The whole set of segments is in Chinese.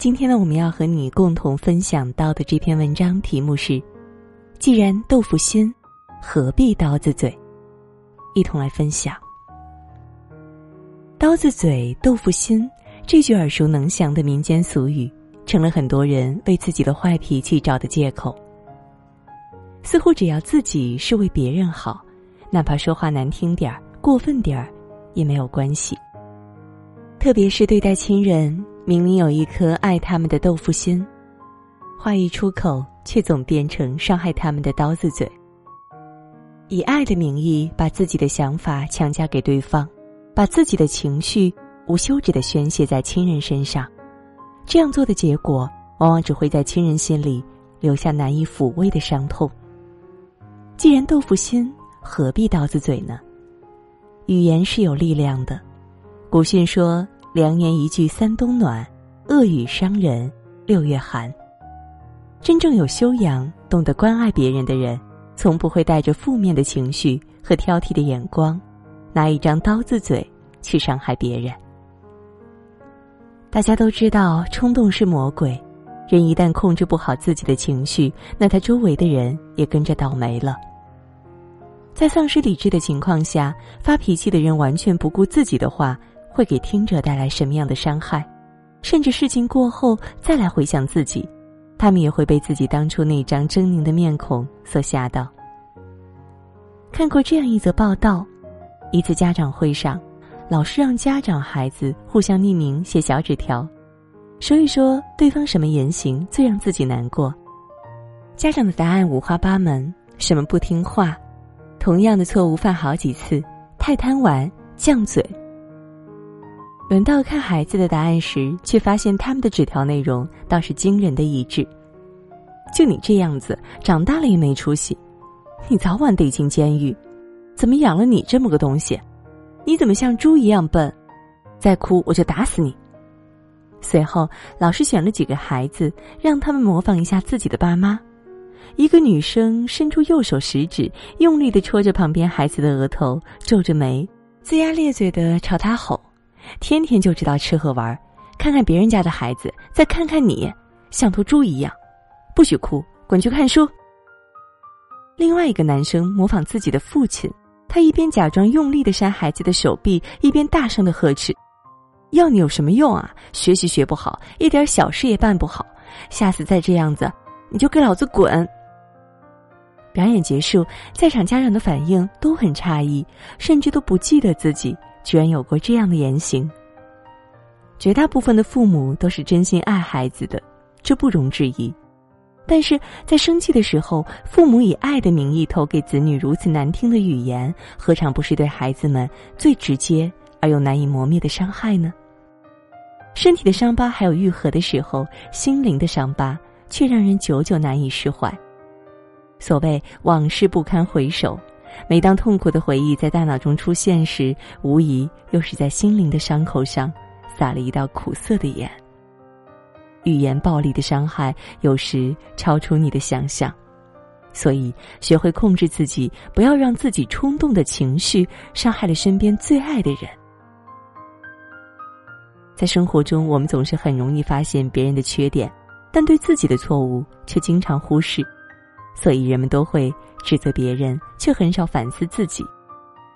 今天呢，我们要和你共同分享到的这篇文章题目是：既然豆腐心，何必刀子嘴？一同来分享。刀子嘴豆腐心这句耳熟能详的民间俗语，成了很多人为自己的坏脾气找的借口。似乎只要自己是为别人好，哪怕说话难听点儿、过分点儿，也没有关系。特别是对待亲人，明明有一颗爱他们的豆腐心，话一出口却总变成伤害他们的刀子嘴。以爱的名义，把自己的想法强加给对方，把自己的情绪无休止的宣泄在亲人身上，这样做的结果，往往只会在亲人心里留下难以抚慰的伤痛。既然豆腐心，何必刀子嘴呢？语言是有力量的。古训说：“良言一句三冬暖，恶语伤人六月寒。”真正有修养、懂得关爱别人的人，从不会带着负面的情绪和挑剔的眼光，拿一张刀子嘴去伤害别人。大家都知道，冲动是魔鬼，人一旦控制不好自己的情绪，那他周围的人也跟着倒霉了。在丧失理智的情况下，发脾气的人完全不顾自己的话。会给听者带来什么样的伤害？甚至事情过后再来回想自己，他们也会被自己当初那张狰狞的面孔所吓到。看过这样一则报道：一次家长会上，老师让家长孩子互相匿名写小纸条，说一说对方什么言行最让自己难过。家长的答案五花八门：什么不听话，同样的错误犯好几次，太贪玩，犟嘴。轮到看孩子的答案时，却发现他们的纸条内容倒是惊人的一致。就你这样子，长大了也没出息，你早晚得进监狱。怎么养了你这么个东西？你怎么像猪一样笨？再哭我就打死你！随后，老师选了几个孩子，让他们模仿一下自己的爸妈。一个女生伸出右手食指，用力的戳着旁边孩子的额头，皱着眉，龇牙咧嘴的朝他吼。天天就知道吃喝玩，看看别人家的孩子，再看看你，像头猪一样，不许哭，滚去看书。另外一个男生模仿自己的父亲，他一边假装用力的扇孩子的手臂，一边大声的呵斥：“要你有什么用啊？学习学不好，一点小事也办不好，下次再这样子，你就给老子滚！”表演结束，在场家长的反应都很诧异，甚至都不记得自己。居然有过这样的言行。绝大部分的父母都是真心爱孩子的，这不容置疑。但是在生气的时候，父母以爱的名义投给子女如此难听的语言，何尝不是对孩子们最直接而又难以磨灭的伤害呢？身体的伤疤还有愈合的时候，心灵的伤疤却让人久久难以释怀。所谓往事不堪回首。每当痛苦的回忆在大脑中出现时，无疑又是在心灵的伤口上撒了一道苦涩的盐。语言暴力的伤害有时超出你的想象，所以学会控制自己，不要让自己冲动的情绪伤害了身边最爱的人。在生活中，我们总是很容易发现别人的缺点，但对自己的错误却经常忽视。所以人们都会指责别人，却很少反思自己。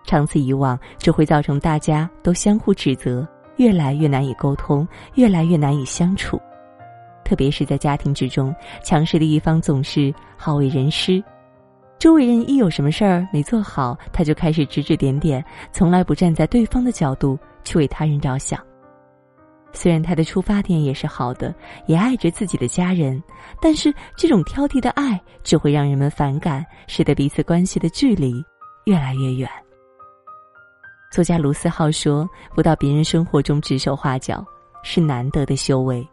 长此以往，只会造成大家都相互指责，越来越难以沟通，越来越难以相处。特别是在家庭之中，强势的一方总是好为人师，周围人一有什么事儿没做好，他就开始指指点点，从来不站在对方的角度去为他人着想。虽然他的出发点也是好的，也爱着自己的家人，但是这种挑剔的爱只会让人们反感，使得彼此关系的距离越来越远。作家卢思浩说：“不到别人生活中指手画脚，是难得的修为。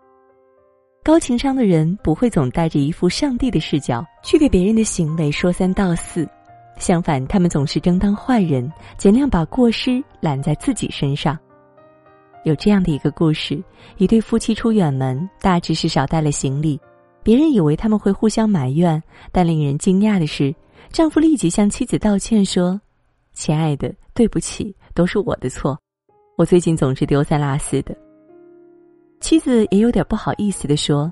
高情商的人不会总带着一副上帝的视角去对别人的行为说三道四，相反，他们总是争当坏人，尽量把过失揽在自己身上。”有这样的一个故事：一对夫妻出远门，大致是少带了行李，别人以为他们会互相埋怨，但令人惊讶的是，丈夫立即向妻子道歉说：“亲爱的，对不起，都是我的错，我最近总是丢三落四的。”妻子也有点不好意思的说：“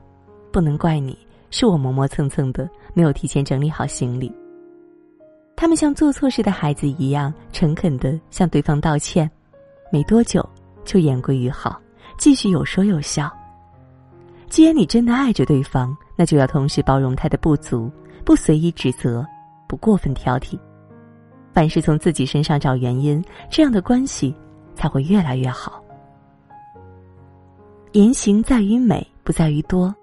不能怪你，是我磨磨蹭蹭的，没有提前整理好行李。”他们像做错事的孩子一样，诚恳的向对方道歉，没多久就言归于好，继续有说有笑。既然你真的爱着对方，那就要同时包容他的不足，不随意指责，不过分挑剔。凡事从自己身上找原因，这样的关系才会越来越好。言行在于美，不在于多。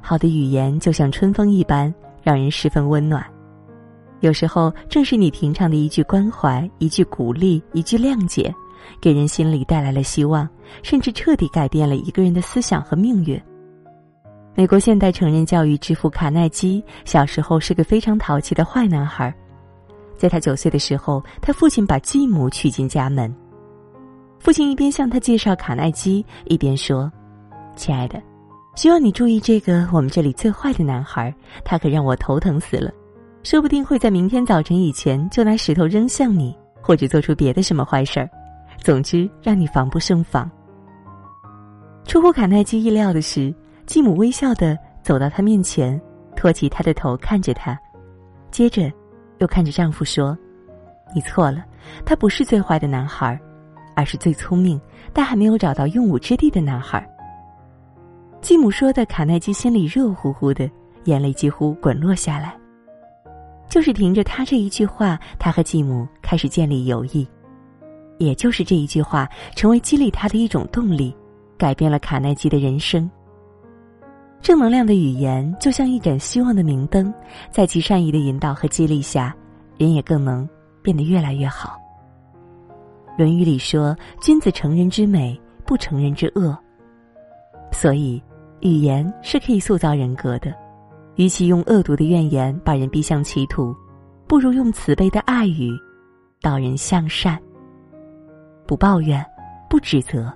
好的语言就像春风一般，让人十分温暖。有时候，正是你平常的一句关怀、一句鼓励、一句谅解，给人心里带来了希望，甚至彻底改变了一个人的思想和命运。美国现代成人教育之父卡耐基小时候是个非常淘气的坏男孩，在他九岁的时候，他父亲把继母娶进家门。父亲一边向他介绍卡耐基，一边说：“亲爱的，希望你注意这个我们这里最坏的男孩，他可让我头疼死了。”说不定会在明天早晨以前就拿石头扔向你，或者做出别的什么坏事儿。总之，让你防不胜防。出乎卡耐基意料的是，继母微笑的走到他面前，托起他的头看着他，接着又看着丈夫说：“你错了，他不是最坏的男孩，而是最聪明但还没有找到用武之地的男孩。”继母说的，卡耐基心里热乎乎的，眼泪几乎滚落下来。就是凭着他这一句话，他和继母开始建立友谊。也就是这一句话，成为激励他的一种动力，改变了卡耐基的人生。正能量的语言就像一盏希望的明灯，在其善意的引导和激励下，人也更能变得越来越好。《论语》里说：“君子成人之美，不成人之恶。”所以，语言是可以塑造人格的。与其用恶毒的怨言把人逼向歧途，不如用慈悲的爱语导人向善。不抱怨，不指责，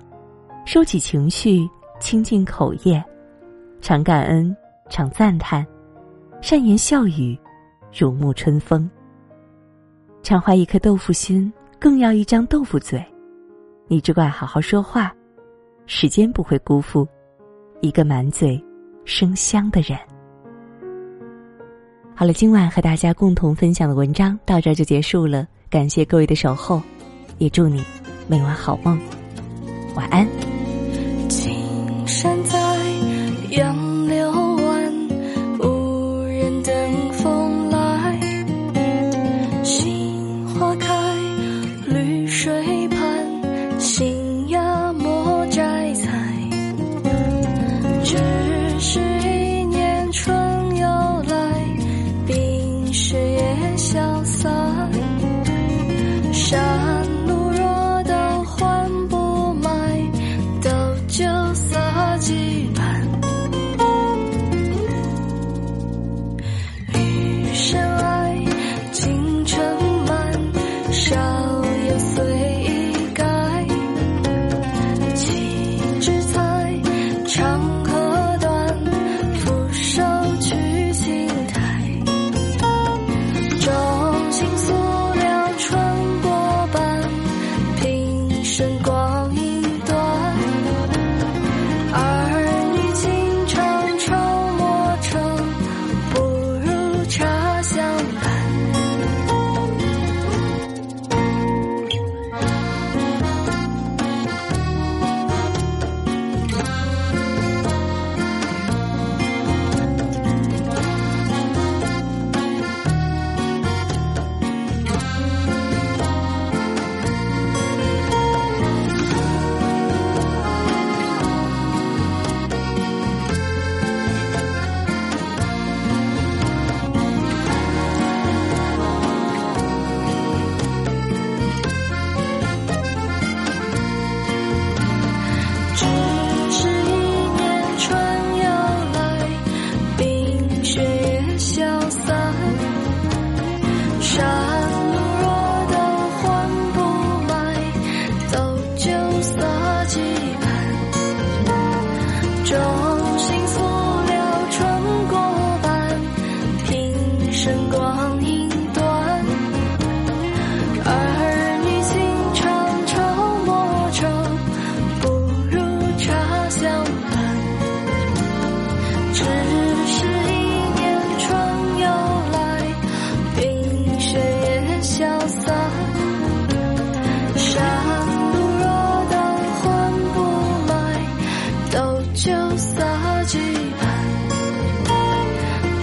收起情绪，清净口业，常感恩，常赞叹，善言笑语，如沐春风。常怀一颗豆腐心，更要一张豆腐嘴。你只管好好说话，时间不会辜负一个满嘴生香的人。好了，今晚和大家共同分享的文章到这就结束了，感谢各位的守候，也祝你每晚好梦，晚安。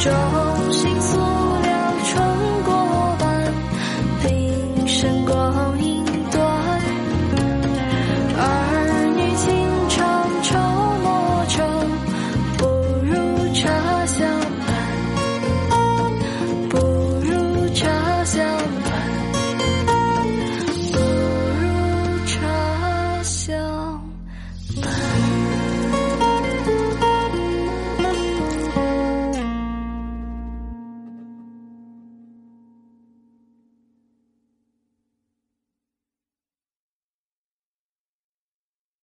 中心锁